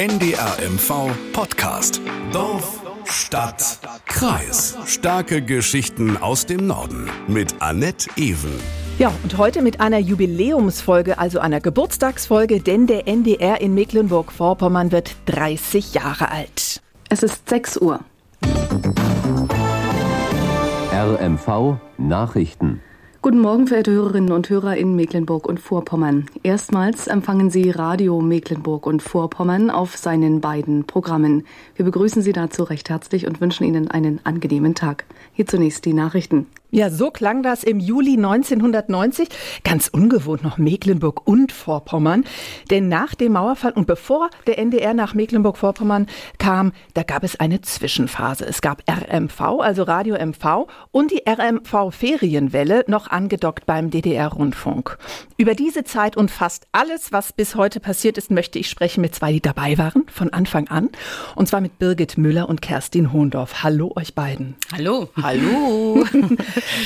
NDR MV Podcast. Dorf, Stadt, Kreis. Starke Geschichten aus dem Norden. Mit Annette Ewen. Ja, und heute mit einer Jubiläumsfolge, also einer Geburtstagsfolge, denn der NDR in Mecklenburg-Vorpommern wird 30 Jahre alt. Es ist 6 Uhr. RMV Nachrichten. Guten Morgen, verehrte Hörerinnen und Hörer in Mecklenburg und Vorpommern. Erstmals empfangen Sie Radio Mecklenburg und Vorpommern auf seinen beiden Programmen. Wir begrüßen Sie dazu recht herzlich und wünschen Ihnen einen angenehmen Tag. Hier zunächst die Nachrichten. Ja, so klang das im Juli 1990. Ganz ungewohnt noch Mecklenburg und Vorpommern. Denn nach dem Mauerfall und bevor der NDR nach Mecklenburg-Vorpommern kam, da gab es eine Zwischenphase. Es gab RMV, also Radio MV, und die RMV-Ferienwelle, noch angedockt beim DDR-Rundfunk. Über diese Zeit und fast alles, was bis heute passiert ist, möchte ich sprechen mit zwei, die dabei waren, von Anfang an. Und zwar mit Birgit Müller und Kerstin Hohndorf. Hallo euch beiden. Hallo. Hallo.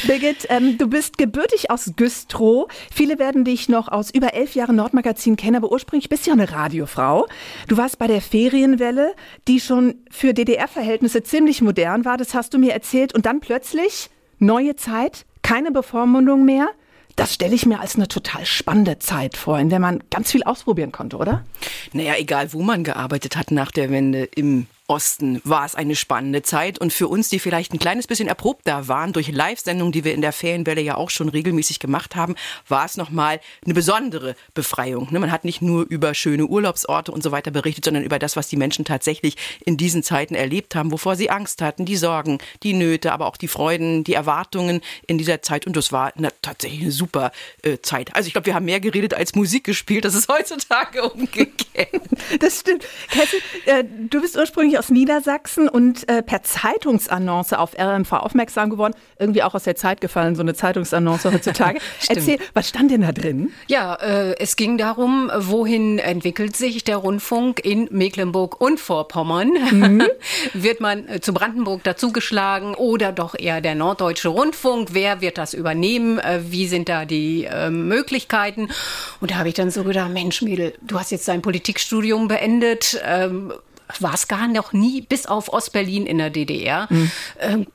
Birgit, ähm, du bist gebürtig aus Güstrow. Viele werden dich noch aus über elf Jahren Nordmagazin kennen, aber ursprünglich bist du ja eine Radiofrau. Du warst bei der Ferienwelle, die schon für DDR-Verhältnisse ziemlich modern war, das hast du mir erzählt. Und dann plötzlich neue Zeit, keine Bevormundung mehr. Das stelle ich mir als eine total spannende Zeit vor, in der man ganz viel ausprobieren konnte, oder? Naja, egal wo man gearbeitet hat nach der Wende, im Osten war es eine spannende Zeit und für uns, die vielleicht ein kleines bisschen erprobter waren durch Live-Sendungen, die wir in der Ferienwelle ja auch schon regelmäßig gemacht haben, war es nochmal eine besondere Befreiung. Ne, man hat nicht nur über schöne Urlaubsorte und so weiter berichtet, sondern über das, was die Menschen tatsächlich in diesen Zeiten erlebt haben, wovor sie Angst hatten, die Sorgen, die Nöte, aber auch die Freuden, die Erwartungen in dieser Zeit. Und das war eine, tatsächlich eine super äh, Zeit. Also ich glaube, wir haben mehr geredet als Musik gespielt. Das ist heutzutage umgekehrt. Das stimmt. Cassie, äh, du bist ursprünglich ursprünglich aus Niedersachsen und äh, per Zeitungsannonce auf RMV aufmerksam geworden. Irgendwie auch aus der Zeit gefallen, so eine Zeitungsannonce heutzutage. Erzähl, was stand denn da drin? Ja, äh, es ging darum, wohin entwickelt sich der Rundfunk in Mecklenburg und Vorpommern? Mhm. wird man äh, zu Brandenburg dazugeschlagen oder doch eher der Norddeutsche Rundfunk? Wer wird das übernehmen? Äh, wie sind da die äh, Möglichkeiten? Und da habe ich dann so gedacht, Mensch, Mädel, du hast jetzt dein Politikstudium beendet. Ähm, war es gar noch nie, bis auf Ostberlin in der DDR. Mhm. Ähm,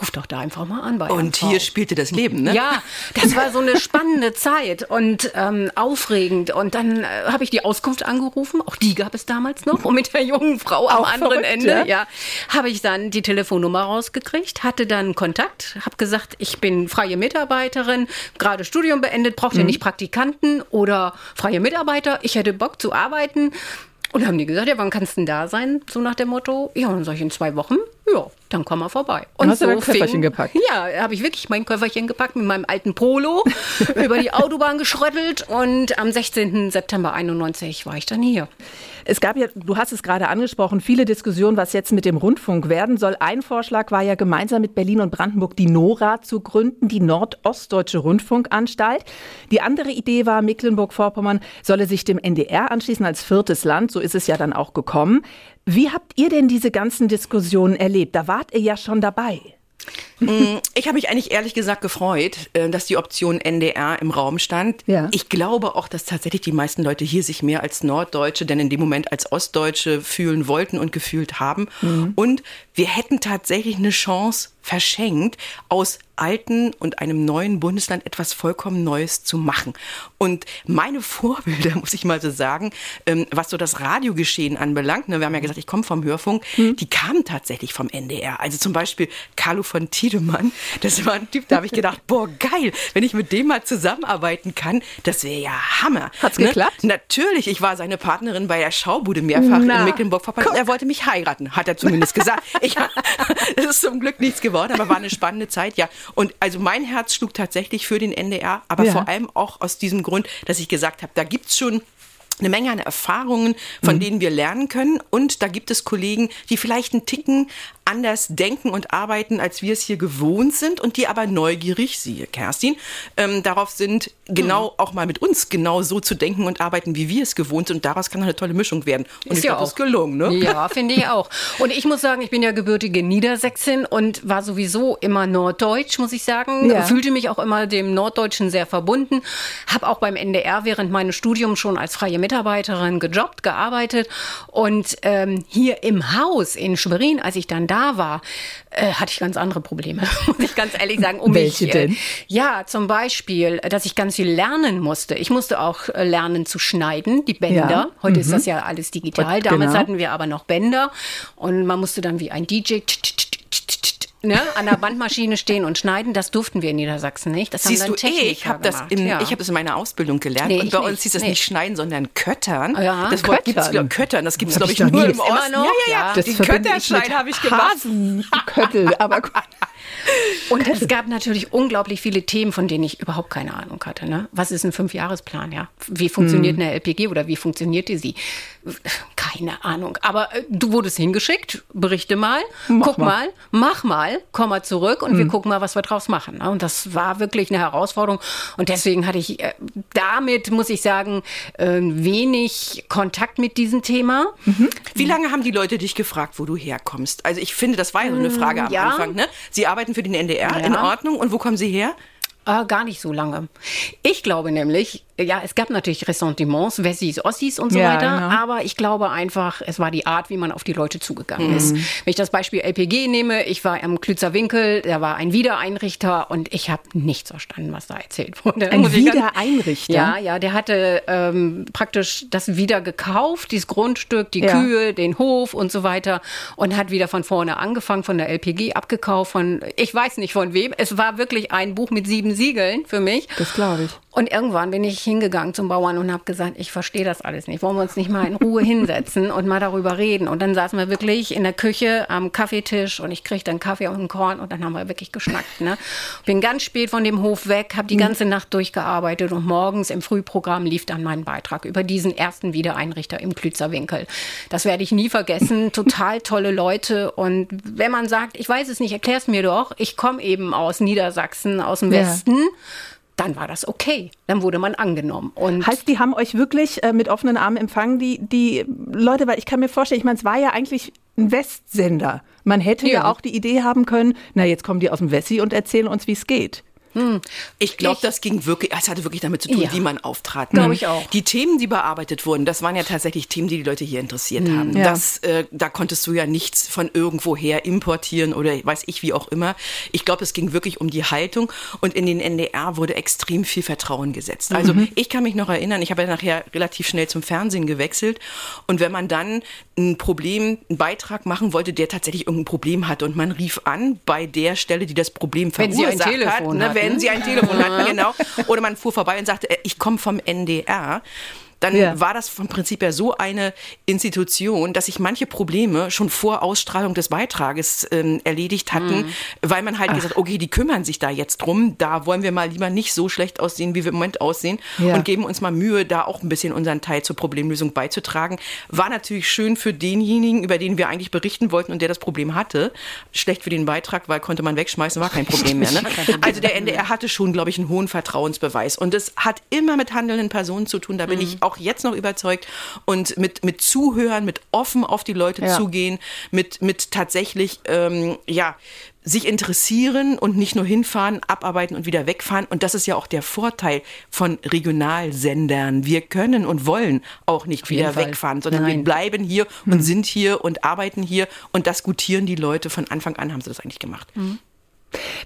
ruf doch da einfach mal an bei Und hier spielte das Leben, ne? Ja, das war so eine spannende Zeit und ähm, aufregend. Und dann äh, habe ich die Auskunft angerufen, auch die gab es damals noch. Und mit der jungen Frau am auch anderen verrückt, Ende, ja, ja habe ich dann die Telefonnummer rausgekriegt, hatte dann Kontakt, habe gesagt, ich bin freie Mitarbeiterin, gerade Studium beendet, braucht ihr mhm. nicht Praktikanten oder freie Mitarbeiter. Ich hätte Bock zu arbeiten. Und dann haben die gesagt, ja, wann kannst du denn da sein? So nach dem Motto, ja, und dann sag ich in zwei Wochen, ja, dann komm mal vorbei. Und hast so du dein Köfferchen gepackt? Ja, habe ich wirklich mein Köfferchen gepackt mit meinem alten Polo, über die Autobahn geschröttelt und am 16. September 91 war ich dann hier. Es gab ja, du hast es gerade angesprochen, viele Diskussionen, was jetzt mit dem Rundfunk werden soll. Ein Vorschlag war ja gemeinsam mit Berlin und Brandenburg die NORA zu gründen, die Nordostdeutsche Rundfunkanstalt. Die andere Idee war, Mecklenburg-Vorpommern solle sich dem NDR anschließen als viertes Land. So ist es ja dann auch gekommen. Wie habt ihr denn diese ganzen Diskussionen erlebt? Da wart ihr ja schon dabei. Mm, ich habe mich eigentlich ehrlich gesagt gefreut, äh, dass die Option NDR im Raum stand. Ja. Ich glaube auch, dass tatsächlich die meisten Leute hier sich mehr als Norddeutsche, denn in dem Moment als Ostdeutsche fühlen wollten und gefühlt haben. Mhm. Und wir hätten tatsächlich eine Chance verschenkt, aus alten und einem neuen Bundesland etwas vollkommen Neues zu machen. Und meine Vorbilder, muss ich mal so sagen, ähm, was so das Radiogeschehen anbelangt, ne, wir haben ja gesagt, ich komme vom Hörfunk, mhm. die kamen tatsächlich vom NDR. Also zum Beispiel Carlo von Tiedemann, das war ein Typ, da habe ich gedacht, boah, geil, wenn ich mit dem mal zusammenarbeiten kann, das wäre ja Hammer. Hat's ne? geklappt? Natürlich, ich war seine Partnerin bei der Schaubude mehrfach Na, in Mecklenburg-Vorpommern. Er wollte mich heiraten, hat er zumindest gesagt. Ich, es ist zum Glück nichts geworden, aber war eine spannende Zeit, ja. Und also mein Herz schlug tatsächlich für den NDR, aber ja. vor allem auch aus diesem Grund, dass ich gesagt habe, da gibt es schon eine Menge an Erfahrungen, von mhm. denen wir lernen können. Und da gibt es Kollegen, die vielleicht einen Ticken anders denken und arbeiten, als wir es hier gewohnt sind und die aber neugierig, siehe Kerstin, ähm, darauf sind, genau mhm. auch mal mit uns genau so zu denken und arbeiten, wie wir es gewohnt sind. Und daraus kann eine tolle Mischung werden. Und ist ich ja glaube, das ist gelungen. Ne? Ja, finde ich auch. Und ich muss sagen, ich bin ja gebürtige Niedersächsin und war sowieso immer norddeutsch, muss ich sagen. Ja. Fühlte mich auch immer dem Norddeutschen sehr verbunden. Habe auch beim NDR während meines Studiums schon als freie Mitarbeiterin gejobbt, gearbeitet. Und ähm, hier im Haus in Schwerin, als ich dann da war, äh, hatte ich ganz andere Probleme, muss ich ganz ehrlich sagen. Um Welche mich, äh, denn? Ja, zum Beispiel, dass ich ganz viel lernen musste. Ich musste auch äh, lernen zu schneiden, die Bänder. Ja. Heute mhm. ist das ja alles digital. Damals genau. hatten wir aber noch Bänder und man musste dann wie ein DJ ne, an der Bandmaschine stehen und schneiden, das durften wir in Niedersachsen nicht. Das Siehst haben dann du, ich habe das, in, ja. ich hab das in meiner Ausbildung gelernt nee, und bei uns hieß das nee. nicht schneiden, sondern köttern. Ja. Das Wort gibt es, Köttern, das gibt es, glaube ich, nur im Osten. Noch? Ja, ja, ja. Das Die Kötterschein habe ich gemacht. Köttel, aber Und es gab natürlich unglaublich viele Themen, von denen ich überhaupt keine Ahnung hatte. Ne? Was ist ein Fünfjahresplan? Ja? Wie funktioniert hm. eine LPG oder wie funktionierte sie? Keine Ahnung. Aber äh, du wurdest hingeschickt, berichte mal, mach guck mal. mal. mach mal, komm mal zurück und hm. wir gucken mal, was wir draus machen. Ne? Und das war wirklich eine Herausforderung. Und deswegen hatte ich äh, damit, muss ich sagen, äh, wenig Kontakt mit diesem Thema. Mhm. Wie lange haben die Leute dich gefragt, wo du herkommst? Also ich finde, das war ja so eine hm, Frage am ja. Anfang. Ne? Sie arbeiten für den NDR, ja. in Ordnung. Und wo kommen Sie her? Äh, gar nicht so lange. Ich glaube nämlich, ja, es gab natürlich Ressentiments, Wessis, Ossis und so ja, weiter, genau. aber ich glaube einfach, es war die Art, wie man auf die Leute zugegangen mhm. ist. Wenn ich das Beispiel LPG nehme, ich war am Klützer Winkel, da war ein Wiedereinrichter und ich habe nichts verstanden, was da erzählt wurde. Ein Wiedereinrichter? Ja, ja, der hatte ähm, praktisch das wieder gekauft, dieses Grundstück, die ja. Kühe, den Hof und so weiter und hat wieder von vorne angefangen, von der LPG abgekauft, von, ich weiß nicht von wem. Es war wirklich ein Buch mit sieben Siegeln für mich. Das glaube ich. Und irgendwann bin ich hingegangen zum Bauern und habe gesagt, ich verstehe das alles nicht. Wollen wir uns nicht mal in Ruhe hinsetzen und mal darüber reden? Und dann saßen wir wirklich in der Küche am Kaffeetisch und ich kriegte dann Kaffee und ein Korn und dann haben wir wirklich geschnackt. Ne? Bin ganz spät von dem Hof weg, habe die mhm. ganze Nacht durchgearbeitet und morgens im Frühprogramm lief dann mein Beitrag über diesen ersten Wiedereinrichter im Klützerwinkel. Das werde ich nie vergessen. Total tolle Leute. Und wenn man sagt, ich weiß es nicht, erklär es mir doch. Ich komme eben aus Niedersachsen, aus dem ja. Westen dann war das okay. Dann wurde man angenommen. Und heißt, die haben euch wirklich äh, mit offenen Armen empfangen, die, die Leute, weil ich kann mir vorstellen, ich meine, es war ja eigentlich ein Westsender. Man hätte ja. ja auch die Idee haben können, na, jetzt kommen die aus dem Wessi und erzählen uns, wie es geht. Hm. Ich glaube, das ging wirklich, es hatte wirklich damit zu tun, ja. wie man auftrat. Glaube ich auch. Die Themen, die bearbeitet wurden, das waren ja tatsächlich Themen, die die Leute hier interessiert hm. haben. Ja. Das, äh, da konntest du ja nichts von irgendwoher importieren oder weiß ich wie auch immer. Ich glaube, es ging wirklich um die Haltung und in den NDR wurde extrem viel Vertrauen gesetzt. Also mhm. ich kann mich noch erinnern, ich habe ja nachher relativ schnell zum Fernsehen gewechselt und wenn man dann ein Problem, einen Beitrag machen wollte, der tatsächlich irgendein Problem hatte und man rief an bei der Stelle, die das Problem verursacht wenn sie ein Telefon hat, ne, wenn sie ein Telefon hatten, genau. Oder man fuhr vorbei und sagte, äh, ich komme vom NDR dann ja. war das vom Prinzip her so eine Institution, dass sich manche Probleme schon vor Ausstrahlung des Beitrages ähm, erledigt hatten, mhm. weil man halt Ach. gesagt, okay, die kümmern sich da jetzt drum, da wollen wir mal lieber nicht so schlecht aussehen, wie wir im Moment aussehen ja. und geben uns mal Mühe, da auch ein bisschen unseren Teil zur Problemlösung beizutragen. War natürlich schön für denjenigen, über den wir eigentlich berichten wollten und der das Problem hatte. Schlecht für den Beitrag, weil konnte man wegschmeißen, war kein Problem mehr. Ne? Also der NDR hatte schon, glaube ich, einen hohen Vertrauensbeweis und es hat immer mit handelnden Personen zu tun, da bin mhm. ich auch auch jetzt noch überzeugt und mit, mit Zuhören, mit offen auf die Leute ja. zugehen, mit, mit tatsächlich, ähm, ja, sich interessieren und nicht nur hinfahren, abarbeiten und wieder wegfahren. Und das ist ja auch der Vorteil von Regionalsendern. Wir können und wollen auch nicht wieder wegfahren, sondern Nein. wir bleiben hier und hm. sind hier und arbeiten hier. Und das gutieren die Leute. Von Anfang an haben sie das eigentlich gemacht. Hm.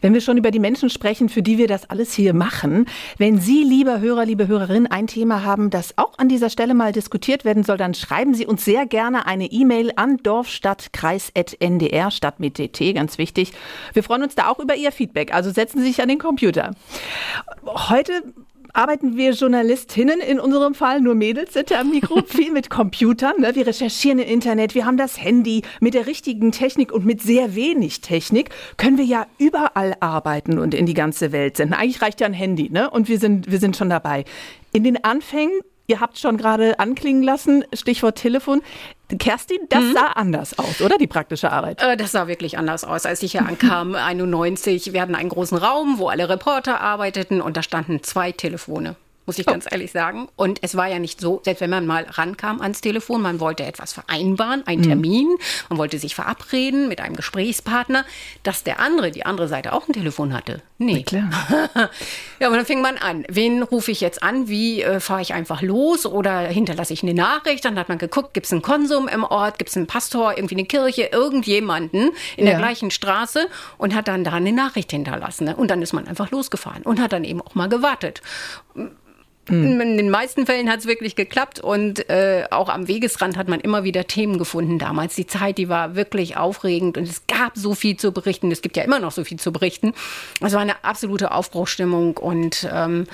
Wenn wir schon über die Menschen sprechen, für die wir das alles hier machen, wenn Sie, lieber Hörer, liebe Hörerin, ein Thema haben, das auch an dieser Stelle mal diskutiert werden soll, dann schreiben Sie uns sehr gerne eine E-Mail an dorfstadtkreis.ndr, Stadt mit DT, ganz wichtig. Wir freuen uns da auch über Ihr Feedback, also setzen Sie sich an den Computer. Heute arbeiten wir Journalistinnen in unserem Fall, nur Mädels sind ja am Mikro, viel mit Computern. Ne? Wir recherchieren im Internet, wir haben das Handy. Mit der richtigen Technik und mit sehr wenig Technik können wir ja überall arbeiten und in die ganze Welt senden. Eigentlich reicht ja ein Handy, ne? Und wir sind, wir sind schon dabei. In den Anfängen ihr habt schon gerade anklingen lassen, Stichwort Telefon. Kerstin, das mhm. sah anders aus, oder die praktische Arbeit? Äh, das sah wirklich anders aus, als ich hier ankam, 91. Wir hatten einen großen Raum, wo alle Reporter arbeiteten und da standen zwei Telefone muss ich oh. ganz ehrlich sagen. Und es war ja nicht so, selbst wenn man mal rankam ans Telefon, man wollte etwas vereinbaren, einen mhm. Termin, man wollte sich verabreden mit einem Gesprächspartner, dass der andere, die andere Seite auch ein Telefon hatte. Nee. klar. ja, aber dann fing man an. Wen rufe ich jetzt an? Wie äh, fahre ich einfach los oder hinterlasse ich eine Nachricht? Dann hat man geguckt, gibt es einen Konsum im Ort, gibt es einen Pastor, irgendwie eine Kirche, irgendjemanden in ja. der gleichen Straße und hat dann da eine Nachricht hinterlassen. Ne? Und dann ist man einfach losgefahren und hat dann eben auch mal gewartet. Mhm. In den meisten Fällen hat es wirklich geklappt und äh, auch am Wegesrand hat man immer wieder Themen gefunden damals. Die Zeit, die war wirklich aufregend und es gab so viel zu berichten. Es gibt ja immer noch so viel zu berichten. Es war eine absolute Aufbruchstimmung und ähm,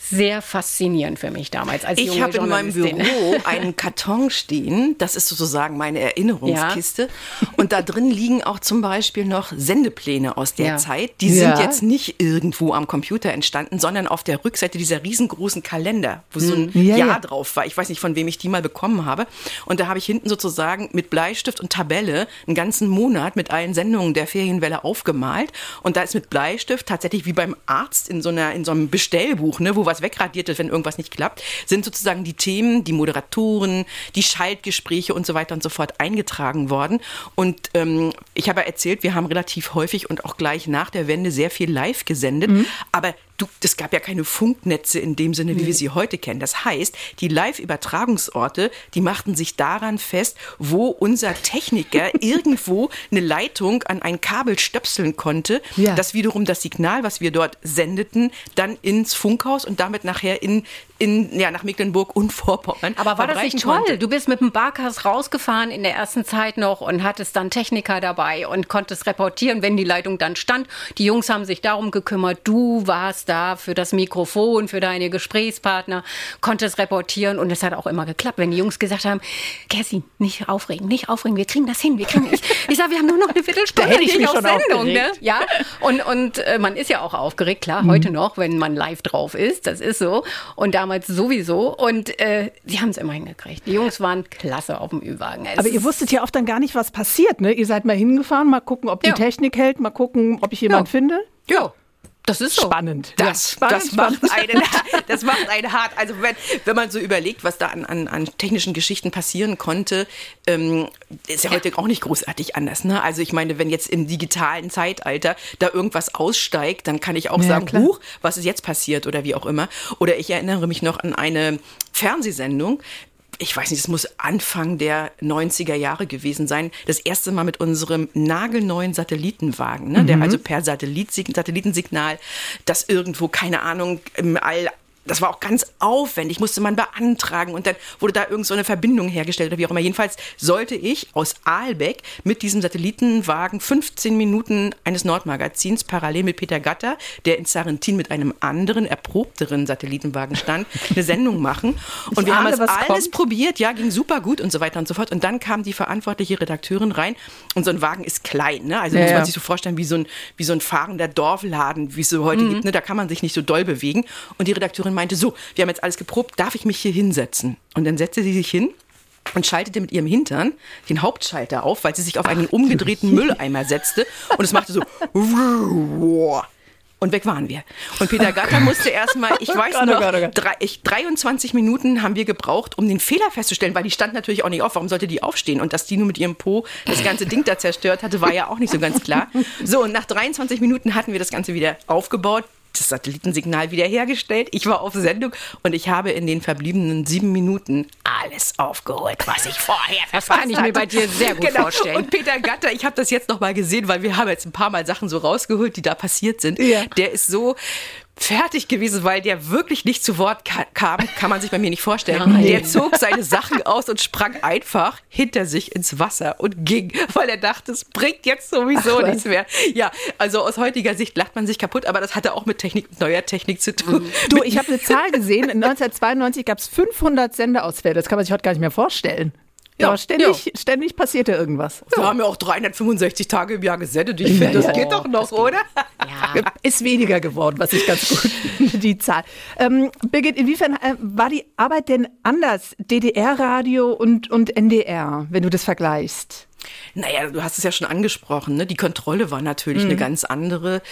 sehr faszinierend für mich damals als Ich habe in meinem Büro einen Karton stehen, das ist sozusagen meine Erinnerungskiste. Ja. Und da drin liegen auch zum Beispiel noch Sendepläne aus der ja. Zeit. Die ja. sind jetzt nicht irgendwo am Computer entstanden, sondern auf der Rückseite dieser riesengroßen Kalender, wo so ein hm. Jahr drauf war. Ich weiß nicht, von wem ich die mal bekommen habe. Und da habe ich hinten sozusagen mit Bleistift und Tabelle einen ganzen Monat mit allen Sendungen der Ferienwelle aufgemalt. Und da ist mit Bleistift tatsächlich wie beim Arzt in so, einer, in so einem Bestellbuch, ne, wo was wegradiert ist, wenn irgendwas nicht klappt, sind sozusagen die Themen, die Moderatoren, die Schaltgespräche und so weiter und so fort eingetragen worden. Und ähm, ich habe erzählt, wir haben relativ häufig und auch gleich nach der Wende sehr viel live gesendet. Mhm. Aber du, es gab ja keine Funknetze in dem Sinne, wie wir sie heute kennen. Das heißt, die Live-Übertragungsorte, die machten sich daran fest, wo unser Techniker irgendwo eine Leitung an ein Kabel stöpseln konnte, ja. das wiederum das Signal, was wir dort sendeten, dann ins Funkhaus und damit nachher in, in, ja, nach Mecklenburg und Vorpommern. Aber war das nicht toll? Konnte. Du bist mit dem Barkas rausgefahren in der ersten Zeit noch und hattest dann Techniker dabei und konntest reportieren, wenn die Leitung dann stand. Die Jungs haben sich darum gekümmert. Du warst da für das Mikrofon, für deine Gesprächspartner, konntest reportieren und es hat auch immer geklappt. Wenn die Jungs gesagt haben, Cassie, nicht aufregen, nicht aufregen, wir kriegen das hin, wir kriegen Ich, ich sage, wir haben nur noch eine Viertelstunde da hätte ich mich schon Sendung, ne? Ja, und, und äh, man ist ja auch aufgeregt, klar, mhm. heute noch, wenn man live drauf ist, das ist so. Und da damals sowieso. Und äh, sie haben es immer hingekriegt. Die Jungs waren klasse auf dem Ü-Wagen. Aber ihr wusstet ja oft dann gar nicht, was passiert. Ne? Ihr seid mal hingefahren, mal gucken, ob die ja. Technik hält, mal gucken, ob ich jemand ja. finde. Ja. Das ist so. spannend. Das, ja, spannend, das, macht einen, das macht einen hart. Also wenn, wenn man so überlegt, was da an, an, an technischen Geschichten passieren konnte, ähm, ist ja, ja, heute auch nicht großartig anders. Ne? Also ich meine, wenn jetzt im digitalen Zeitalter da irgendwas aussteigt, dann kann ich auch ja, sagen, klar. huch, was ist jetzt passiert oder wie auch immer. Oder ich erinnere mich noch an eine Fernsehsendung, ich weiß nicht, es muss Anfang der 90er Jahre gewesen sein, das erste Mal mit unserem nagelneuen Satellitenwagen, ne, mhm. der also per Satellit, Satellitensignal, das irgendwo, keine Ahnung, im All das war auch ganz aufwendig, musste man beantragen und dann wurde da irgend so eine Verbindung hergestellt oder wie auch immer. Jedenfalls sollte ich aus Aalbeck mit diesem Satellitenwagen 15 Minuten eines Nordmagazins parallel mit Peter Gatter, der in Sarentin mit einem anderen, erprobteren Satellitenwagen stand, eine Sendung machen. Und ich wir ahne, haben das alles kommt. probiert, ja, ging super gut und so weiter und so fort. Und dann kam die verantwortliche Redakteurin rein und so ein Wagen ist klein, ne? Also ja, muss man sich so vorstellen, wie so ein, wie so ein fahrender Dorfladen, wie es so heute mhm. gibt, ne? Da kann man sich nicht so doll bewegen. Und die Redakteurin meinte, so, wir haben jetzt alles geprobt, darf ich mich hier hinsetzen? Und dann setzte sie sich hin und schaltete mit ihrem Hintern den Hauptschalter auf, weil sie sich auf einen umgedrehten Mülleimer setzte und es machte so und weg waren wir. Und Peter Gatter musste erstmal, ich weiß oh noch, oh drei, ich, 23 Minuten haben wir gebraucht, um den Fehler festzustellen, weil die stand natürlich auch nicht auf. Warum sollte die aufstehen? Und dass die nur mit ihrem Po das ganze Ding da zerstört hatte, war ja auch nicht so ganz klar. So, und nach 23 Minuten hatten wir das Ganze wieder aufgebaut das Satellitensignal wiederhergestellt. Ich war auf Sendung und ich habe in den verbliebenen sieben Minuten alles aufgeholt, was ich vorher verfasst Das kann ich mir bei dir sehr gut genau. vorstellen. Und Peter Gatter, ich habe das jetzt noch mal gesehen, weil wir haben jetzt ein paar Mal Sachen so rausgeholt, die da passiert sind. Ja. Der ist so fertig gewesen, weil der wirklich nicht zu Wort kam, kann man sich bei mir nicht vorstellen. Nein. Der zog seine Sachen aus und sprang einfach hinter sich ins Wasser und ging, weil er dachte, es bringt jetzt sowieso Ach, nichts mehr. Ja, also aus heutiger Sicht lacht man sich kaputt, aber das hatte auch mit Technik, neuer Technik zu tun. Du, ich habe eine Zahl gesehen, 1992 gab es 500 Sendeausfälle, das kann man sich heute gar nicht mehr vorstellen. Ja, ständig, ja. ständig passierte irgendwas. Wir haben ja auch 365 Tage im Jahr gesendet. Ich finde, das geht doch noch, oder? Ja. Ist weniger geworden, was ich ganz gut finde, die Zahl. Ähm, Birgit, inwiefern äh, war die Arbeit denn anders? DDR-Radio und, und NDR, wenn du das vergleichst? Naja, du hast es ja schon angesprochen, ne? die Kontrolle war natürlich mhm. eine ganz andere.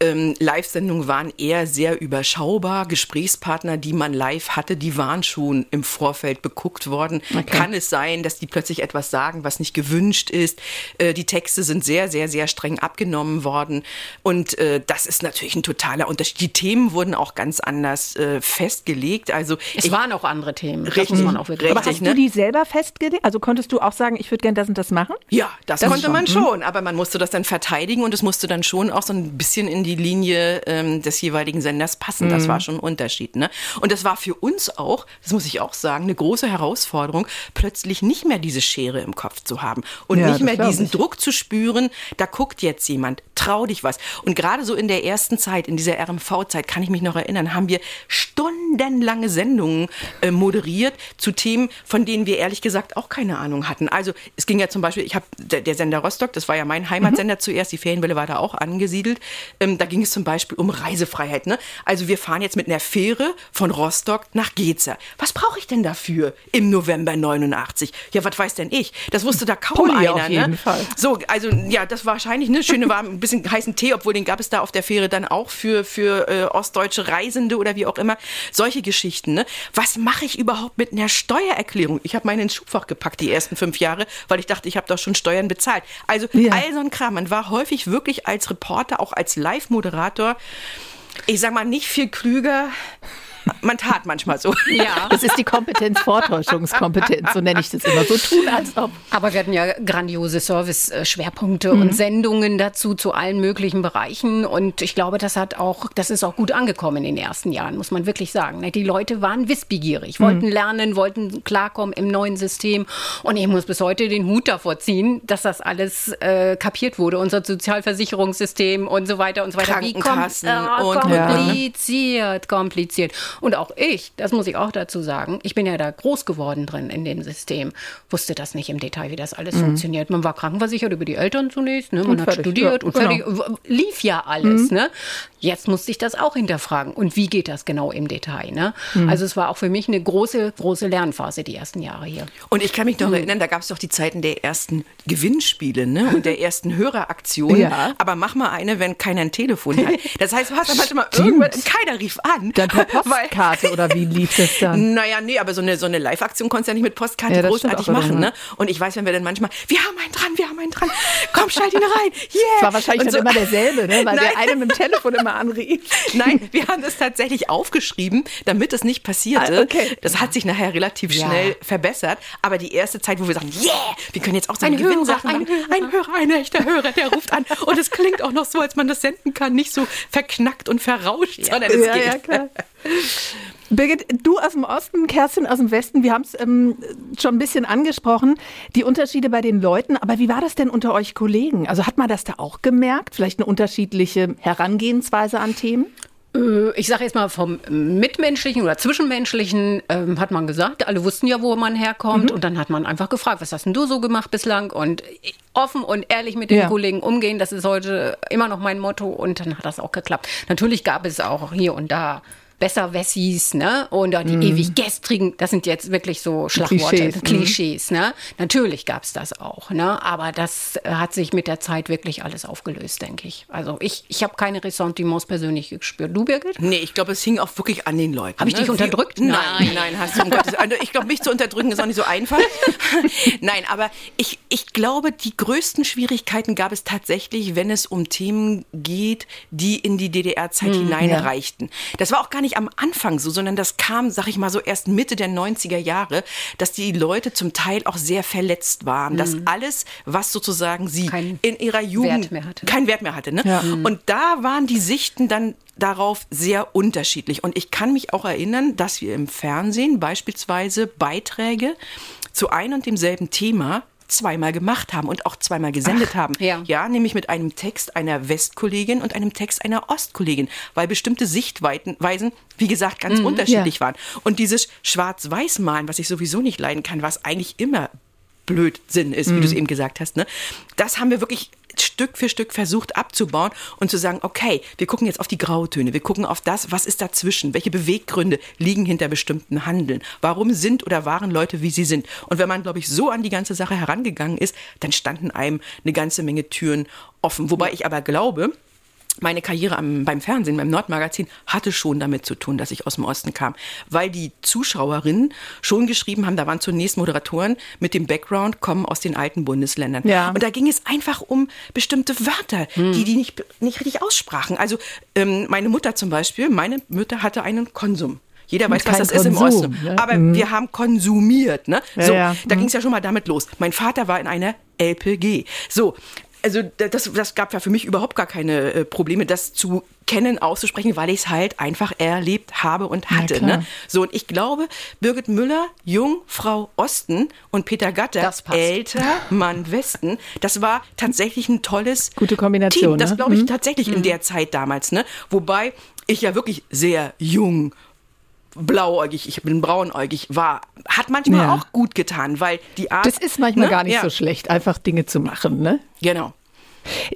Ähm, Live-Sendungen waren eher sehr überschaubar. Gesprächspartner, die man live hatte, die waren schon im Vorfeld beguckt worden. Okay. Kann es sein, dass die plötzlich etwas sagen, was nicht gewünscht ist? Äh, die Texte sind sehr, sehr, sehr streng abgenommen worden. Und äh, das ist natürlich ein totaler Unterschied. Die Themen wurden auch ganz anders äh, festgelegt. Also es ich, waren auch andere Themen. Richtig, muss man auch wirklich richtig, Aber hast ne? du die selber festgelegt? Also konntest du auch sagen, ich würde gerne das und das machen? Ja, das, das konnte schon. man schon, aber man musste das dann verteidigen und es musste dann schon auch so ein bisschen in die Linie ähm, des jeweiligen Senders passen. Das mhm. war schon ein Unterschied. Ne? Und das war für uns auch, das muss ich auch sagen, eine große Herausforderung, plötzlich nicht mehr diese Schere im Kopf zu haben und ja, nicht mehr diesen ich. Druck zu spüren, da guckt jetzt jemand, trau dich was. Und gerade so in der ersten Zeit, in dieser RMV-Zeit, kann ich mich noch erinnern, haben wir stundenlange Sendungen äh, moderiert zu Themen, von denen wir ehrlich gesagt auch keine Ahnung hatten. Also es ging ja zum Beispiel, ich habe der, der, Sender Rostock, das war ja mein Heimatsender mhm. zuerst, die Ferienwelle war da auch angesiedelt. Ähm, da ging es zum Beispiel um Reisefreiheit. Ne? Also wir fahren jetzt mit einer Fähre von Rostock nach Geza. Was brauche ich denn dafür im November 89? Ja, was weiß denn ich? Das wusste da kaum Pulli einer. Auf jeden ne? Fall. So, also ja, das war wahrscheinlich eine schöne warme, ein bisschen heißen Tee, obwohl den gab es da auf der Fähre dann auch für, für äh, ostdeutsche Reisende oder wie auch immer. Solche Geschichten. Ne? Was mache ich überhaupt mit einer Steuererklärung? Ich habe meine ins Schubfach gepackt die ersten fünf Jahre, weil ich dachte, ich habe doch schon Steuern Steuern bezahlt. Also ja. all so ein Kram. Man war häufig wirklich als Reporter, auch als Live-Moderator, ich sag mal, nicht viel klüger man tat manchmal so. Ja. Das ist die Kompetenz, Vortäuschungskompetenz, so nenne ich das immer. So tun, als ob. Aber wir hatten ja grandiose Service-Schwerpunkte mhm. und Sendungen dazu zu allen möglichen Bereichen. Und ich glaube, das hat auch, das ist auch gut angekommen in den ersten Jahren, muss man wirklich sagen. Die Leute waren wissbegierig, wollten mhm. lernen, wollten klarkommen im neuen System. Und ich muss bis heute den Hut davor ziehen, dass das alles äh, kapiert wurde. Unser Sozialversicherungssystem und so weiter und so weiter. Wie kom äh, und kompliziert, ja. kompliziert. Und auch ich, das muss ich auch dazu sagen, ich bin ja da groß geworden drin in dem System, wusste das nicht im Detail, wie das alles mhm. funktioniert. Man war krankenversichert über die Eltern zunächst, ne? man und hat fertig, studiert ja, und fertig, genau. lief ja alles. Mhm. Ne? Jetzt musste ich das auch hinterfragen. Und wie geht das genau im Detail? Ne? Mhm. Also es war auch für mich eine große, große Lernphase die ersten Jahre hier. Und ich kann mich noch mhm. erinnern, da gab es doch die Zeiten der ersten Gewinnspiele ne? und der ersten Höreraktionen. Ja. Aber mach mal eine, wenn keiner ein Telefon hat. Das heißt, du hast dann manchmal irgendwann, keiner rief an. Dann per Postkarte oder wie lief das dann? Naja, nee, aber so eine, so eine Live-Aktion konntest du ja nicht mit Postkarte ja, großartig machen. Ne? Und ich weiß, wenn wir dann manchmal, wir haben einen dran, wir haben einen dran, komm, schalt ihn rein, yeah. Das war wahrscheinlich dann so. immer derselbe, ne? weil Nein. der eine mit dem Telefon immer anrief. Nein, wir haben das tatsächlich aufgeschrieben, damit es nicht passierte. Ah, okay. Das hat sich nachher relativ schnell ja. verbessert. Aber die erste Zeit, wo wir sagen, yeah, wir können jetzt auch so eine Gewinnsache machen. Ein Hörer, ein echter Hörer, der ruft an. Und es klingt auch noch so, als man das senden kann. Nicht so verknackt und verrauscht, ja. sondern es ja, geht. Ja, klar. Birgit, du aus dem Osten, Kerstin aus dem Westen, wir haben es ähm, schon ein bisschen angesprochen, die Unterschiede bei den Leuten. Aber wie war das denn unter euch Kollegen? Also hat man das da auch gemerkt? Vielleicht eine unterschiedliche Herangehensweise an Themen? Äh, ich sage jetzt mal vom Mitmenschlichen oder Zwischenmenschlichen ähm, hat man gesagt, alle wussten ja, wo man herkommt. Mhm. Und dann hat man einfach gefragt, was hast denn du so gemacht bislang? Und offen und ehrlich mit den ja. Kollegen umgehen, das ist heute immer noch mein Motto. Und dann hat das auch geklappt. Natürlich gab es auch hier und da besser Wessis, ne? Oder die mm. ewig gestrigen, das sind jetzt wirklich so Schlagworte, Klischees, Klischees ne? Natürlich gab es das auch, ne? Aber das hat sich mit der Zeit wirklich alles aufgelöst, denke ich. Also ich, ich habe keine Ressentiments persönlich gespürt. Du, Birgit? Nee, ich glaube, es hing auch wirklich an den Leuten. Habe ich ne? dich unterdrückt? Nein, nein, nein hast du um Gottes also Ich glaube, mich zu unterdrücken ist auch nicht so einfach. nein, aber ich, ich glaube, die größten Schwierigkeiten gab es tatsächlich, wenn es um Themen geht, die in die DDR-Zeit hm, hineinreichten. Ja. Das war auch gar nicht nicht am Anfang so, sondern das kam, sag ich mal so, erst Mitte der 90er Jahre, dass die Leute zum Teil auch sehr verletzt waren. Mhm. Dass alles, was sozusagen sie kein in ihrer Jugend Wert keinen Wert mehr hatte. Ne? Ja. Mhm. Und da waren die Sichten dann darauf sehr unterschiedlich. Und ich kann mich auch erinnern, dass wir im Fernsehen beispielsweise Beiträge zu ein und demselben Thema zweimal gemacht haben und auch zweimal gesendet Ach, haben. Ja. ja, nämlich mit einem Text einer Westkollegin und einem Text einer Ostkollegin, weil bestimmte Sichtweisen, wie gesagt, ganz mhm, unterschiedlich ja. waren. Und dieses Schwarz-Weiß-Malen, was ich sowieso nicht leiden kann, was eigentlich immer Blödsinn ist, wie mhm. du es eben gesagt hast. Ne? Das haben wir wirklich Stück für Stück versucht abzubauen und zu sagen, okay, wir gucken jetzt auf die Grautöne, wir gucken auf das, was ist dazwischen, welche Beweggründe liegen hinter bestimmten Handeln, warum sind oder waren Leute, wie sie sind. Und wenn man, glaube ich, so an die ganze Sache herangegangen ist, dann standen einem eine ganze Menge Türen offen. Wobei ich aber glaube, meine Karriere am, beim Fernsehen, beim Nordmagazin, hatte schon damit zu tun, dass ich aus dem Osten kam. Weil die Zuschauerinnen schon geschrieben haben, da waren zunächst Moderatoren mit dem Background, kommen aus den alten Bundesländern. Ja. Und da ging es einfach um bestimmte Wörter, hm. die die nicht, nicht richtig aussprachen. Also ähm, meine Mutter zum Beispiel, meine Mutter hatte einen Konsum. Jeder weiß, was das Konsum, ist im Osten. Ne? Aber mhm. wir haben konsumiert. Ne? Ja, so, ja. da mhm. ging es ja schon mal damit los. Mein Vater war in einer LPG. So, also das, das gab ja für mich überhaupt gar keine äh, Probleme, das zu kennen, auszusprechen, weil ich es halt einfach erlebt habe und hatte. Ja, ne? So, und ich glaube, Birgit Müller, Jungfrau Osten und Peter Gatter, älter Mann Westen, das war tatsächlich ein tolles Gute Kombination. Team. Das glaube ich mhm. tatsächlich mhm. in der Zeit damals. Ne? Wobei ich ja wirklich sehr jung blauäugig, ich bin braunäugig war, hat manchmal ja. auch gut getan, weil die Art. Das ist manchmal ne? gar nicht ja. so schlecht, einfach Dinge zu machen, ne? Genau.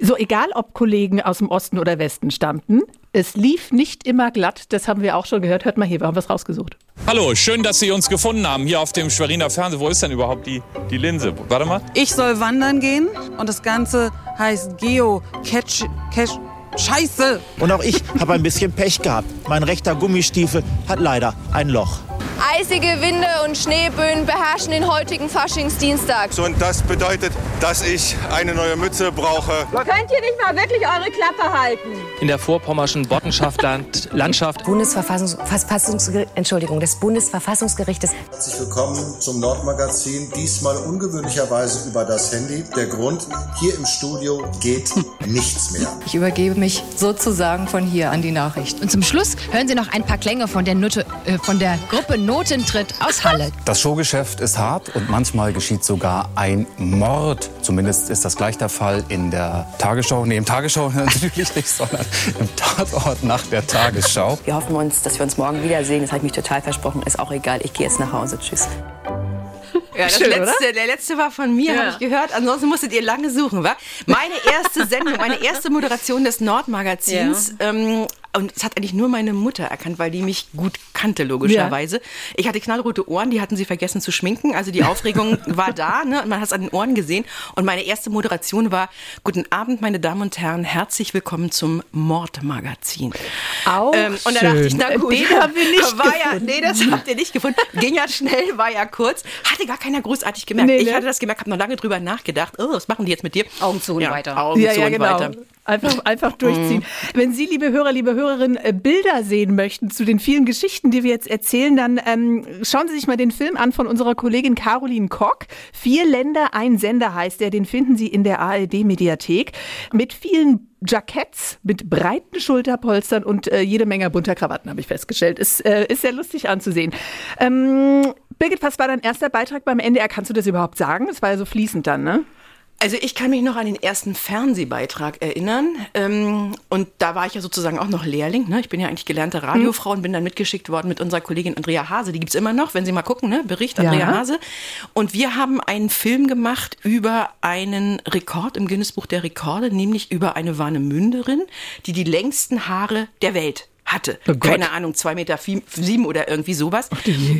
So, egal ob Kollegen aus dem Osten oder Westen stammten, es lief nicht immer glatt, das haben wir auch schon gehört. Hört mal hier, wir haben was rausgesucht. Hallo, schön, dass Sie uns gefunden haben hier auf dem Schweriner Fernsehen. Wo ist denn überhaupt die, die Linse? Warte mal. Ich soll wandern gehen und das Ganze heißt Geo Catch, Catch Scheiße! Und auch ich habe ein bisschen Pech gehabt. Mein rechter Gummistiefel hat leider ein Loch. Eisige Winde und Schneeböen beherrschen den heutigen Faschingsdienstag. Und das bedeutet, dass ich eine neue Mütze brauche. Könnt ihr nicht mal wirklich eure Klappe halten? In der vorpommerschen Bottenschaftland Landschaft. Bundesverfassungsgericht, Entschuldigung, des Bundesverfassungsgerichtes. Herzlich willkommen zum Nordmagazin. Diesmal ungewöhnlicherweise über das Handy. Der Grund, hier im Studio geht nichts mehr. Ich übergebe mich sozusagen von hier an die Nachricht. Und zum Schluss hören Sie noch ein paar Klänge von der, Nutte, äh, von der Gruppe Notentritt aus Halle. Das Showgeschäft ist hart und manchmal geschieht sogar ein Mord. Zumindest ist das gleich der Fall in der Tagesschau. Nee, im Tagesschau natürlich nicht, sondern im Tatort nach der Tagesschau. Wir hoffen uns, dass wir uns morgen wiedersehen. Das habe ich mich total versprochen. Ist auch egal. Ich gehe jetzt nach Hause. Tschüss. Ja, das Schön, letzte, der letzte war von mir, ja. habe ich gehört. Ansonsten musstet ihr lange suchen, wa? Meine erste Sendung, meine erste Moderation des Nordmagazins ja. ähm, und es hat eigentlich nur meine Mutter erkannt, weil die mich gut kannte, logischerweise. Ja. Ich hatte knallrote Ohren, die hatten sie vergessen zu schminken. Also die Aufregung war da, ne? Und man hat es an den Ohren gesehen. Und meine erste Moderation war: Guten Abend, meine Damen und Herren, herzlich willkommen zum Mordmagazin. Auch ähm, und da dachte ich, na gut, den haben wir nicht war ja, Nee, das habt ihr nicht gefunden. Ging ja schnell, war ja kurz. Hatte gar keiner großartig gemerkt. Nee, ich ne? hatte das gemerkt, habe noch lange drüber nachgedacht. Oh, was machen die jetzt mit dir? Augen zu und ja, weiter. Augen ja, zu ja, und genau. weiter. Einfach, einfach durchziehen. Mhm. Wenn Sie, liebe Hörer, liebe Hörerinnen, äh, Bilder sehen möchten zu den vielen Geschichten, die wir jetzt erzählen, dann ähm, schauen Sie sich mal den Film an von unserer Kollegin Caroline Kock. Vier Länder, ein Sender heißt der. Den finden Sie in der ARD-Mediathek. Mit vielen Jacketts mit breiten Schulterpolstern und äh, jede Menge bunter Krawatten, habe ich festgestellt. Ist, äh, ist sehr lustig anzusehen. Ähm, Birgit, was war dein erster Beitrag beim NDR? Kannst du das überhaupt sagen? Es war ja so fließend dann, ne? Also ich kann mich noch an den ersten Fernsehbeitrag erinnern. Ähm, und da war ich ja sozusagen auch noch Lehrling. Ne? Ich bin ja eigentlich gelernte Radiofrau und bin dann mitgeschickt worden mit unserer Kollegin Andrea Hase. Die gibt's immer noch, wenn Sie mal gucken, ne? Bericht Andrea ja. Hase. Und wir haben einen Film gemacht über einen Rekord im Guinness-Buch der Rekorde, nämlich über eine Warnemünderin, die die längsten Haare der Welt hatte. Oh Keine Ahnung, zwei Meter sieben oder irgendwie sowas.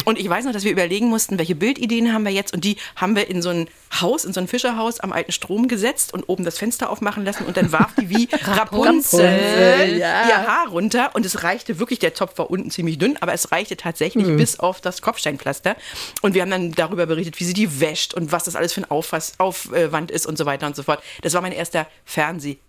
Und ich weiß noch, dass wir überlegen mussten, welche Bildideen haben wir jetzt und die haben wir in so ein Haus, in so ein Fischerhaus am alten Strom gesetzt und oben das Fenster aufmachen lassen und dann warf die wie Rapunzel, Rapunzel ja. ihr Haar runter und es reichte wirklich, der Topf war unten ziemlich dünn, aber es reichte tatsächlich mhm. bis auf das Kopfsteinpflaster und wir haben dann darüber berichtet, wie sie die wäscht und was das alles für ein Aufwand ist und so weiter und so fort. Das war mein erster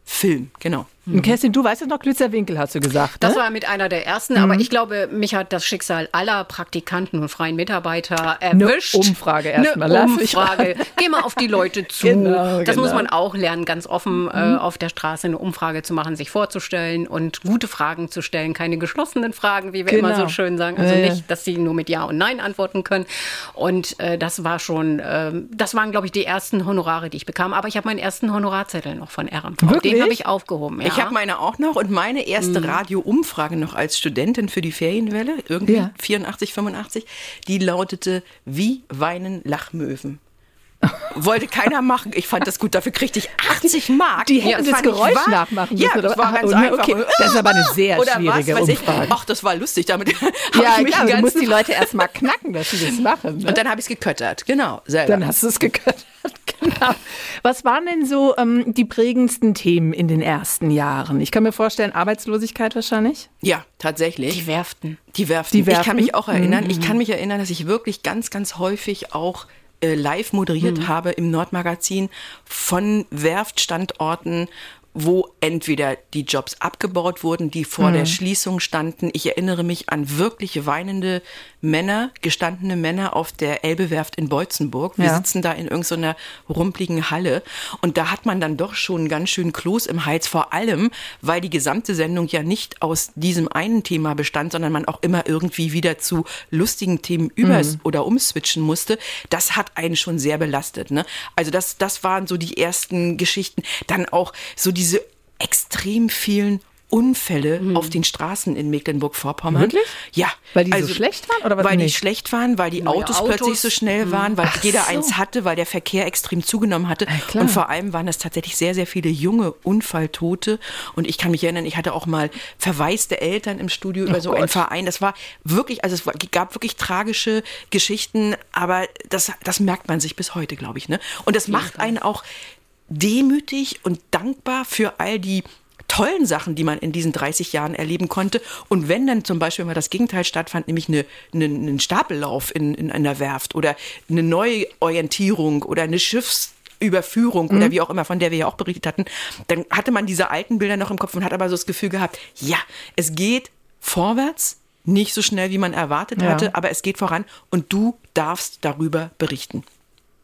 Fernsehfilm, genau. Mhm. Kerstin, du weißt es noch, Glützerwinkel hast du gesagt. Das ne? war mit einer der ersten, mhm. aber ich glaube, mich hat das Schicksal aller Praktikanten und freien Mitarbeiter erwischt. Eine Umfrage erstmal. Eine Umfrage. Geh mal auf die Leute zu. Genau, das genau. muss man auch lernen, ganz offen äh, mhm. äh, auf der Straße eine Umfrage zu machen, sich vorzustellen und gute Fragen zu stellen, keine geschlossenen Fragen, wie wir genau. immer so schön sagen. Also ja, nicht, dass sie nur mit Ja und Nein antworten können. Und äh, das war schon, äh, das waren, glaube ich, die ersten Honorare, die ich bekam. Aber ich habe meinen ersten Honorarzettel noch von RMV. Wirklich? Den habe ich aufgehoben. Ja. Ich habe meine auch noch und meine erste mhm. Radioumfrage noch als Studentin für die Ferienwelle, irgendwie ja. 84, 85, die lautete, wie weinen Lachmöwen? Wollte keiner machen. Ich fand das gut. Dafür kriegte ich 80 Mark. Die hätten das Geräusch wahr. nachmachen müssen. Ja, das war ganz einfach. Okay. Das ist aber eine sehr oder schwierige was, Umfrage. Ach, das war lustig. Damit ja, ich mich klar, du musst die Leute erst mal knacken, dass sie das machen. Ne? Und dann habe ich es geköttert. Genau, selber. Dann hast du es geköttert. Genau. Was waren denn so ähm, die prägendsten Themen in den ersten Jahren? Ich kann mir vorstellen, Arbeitslosigkeit wahrscheinlich. Ja, tatsächlich. Die Werften. Die Werften. Die Werften. Ich kann mich auch erinnern. Mhm. Ich kann mich erinnern, dass ich wirklich ganz, ganz häufig auch äh, live moderiert mhm. habe im Nordmagazin von Werftstandorten, wo entweder die Jobs abgebaut wurden, die vor mhm. der Schließung standen. Ich erinnere mich an wirklich weinende Männer, gestandene Männer auf der Elbewerft in Beutzenburg. Wir ja. sitzen da in irgendeiner rumpligen Halle und da hat man dann doch schon ganz schön Kloß im Hals, vor allem, weil die gesamte Sendung ja nicht aus diesem einen Thema bestand, sondern man auch immer irgendwie wieder zu lustigen Themen übers mhm. oder umswitchen musste. Das hat einen schon sehr belastet. Ne? Also das, das waren so die ersten Geschichten. Dann auch so die diese extrem vielen Unfälle mhm. auf den Straßen in Mecklenburg-Vorpommern. Wirklich? Ja. Weil die also, so schlecht waren? Oder weil nicht? die schlecht waren, weil die Autos, Autos, plötzlich so schnell mhm. waren, weil Ach jeder so. eins hatte, weil der Verkehr extrem zugenommen hatte. Ja, und vor allem waren das tatsächlich sehr, sehr viele junge Unfalltote. Und ich kann mich erinnern, ich hatte auch mal verwaiste Eltern im Studio über oh so Gott. einen Verein. Das war wirklich, also es gab wirklich tragische Geschichten, aber das, das merkt man sich bis heute, glaube ich. Ne? Und das macht einen auch demütig und dankbar für all die tollen Sachen, die man in diesen 30 Jahren erleben konnte. Und wenn dann zum Beispiel mal das Gegenteil stattfand, nämlich eine, eine, einen Stapellauf in, in einer Werft oder eine Neuorientierung oder eine Schiffsüberführung mhm. oder wie auch immer, von der wir ja auch berichtet hatten, dann hatte man diese alten Bilder noch im Kopf und hat aber so das Gefühl gehabt, ja, es geht vorwärts, nicht so schnell, wie man erwartet ja. hatte, aber es geht voran und du darfst darüber berichten.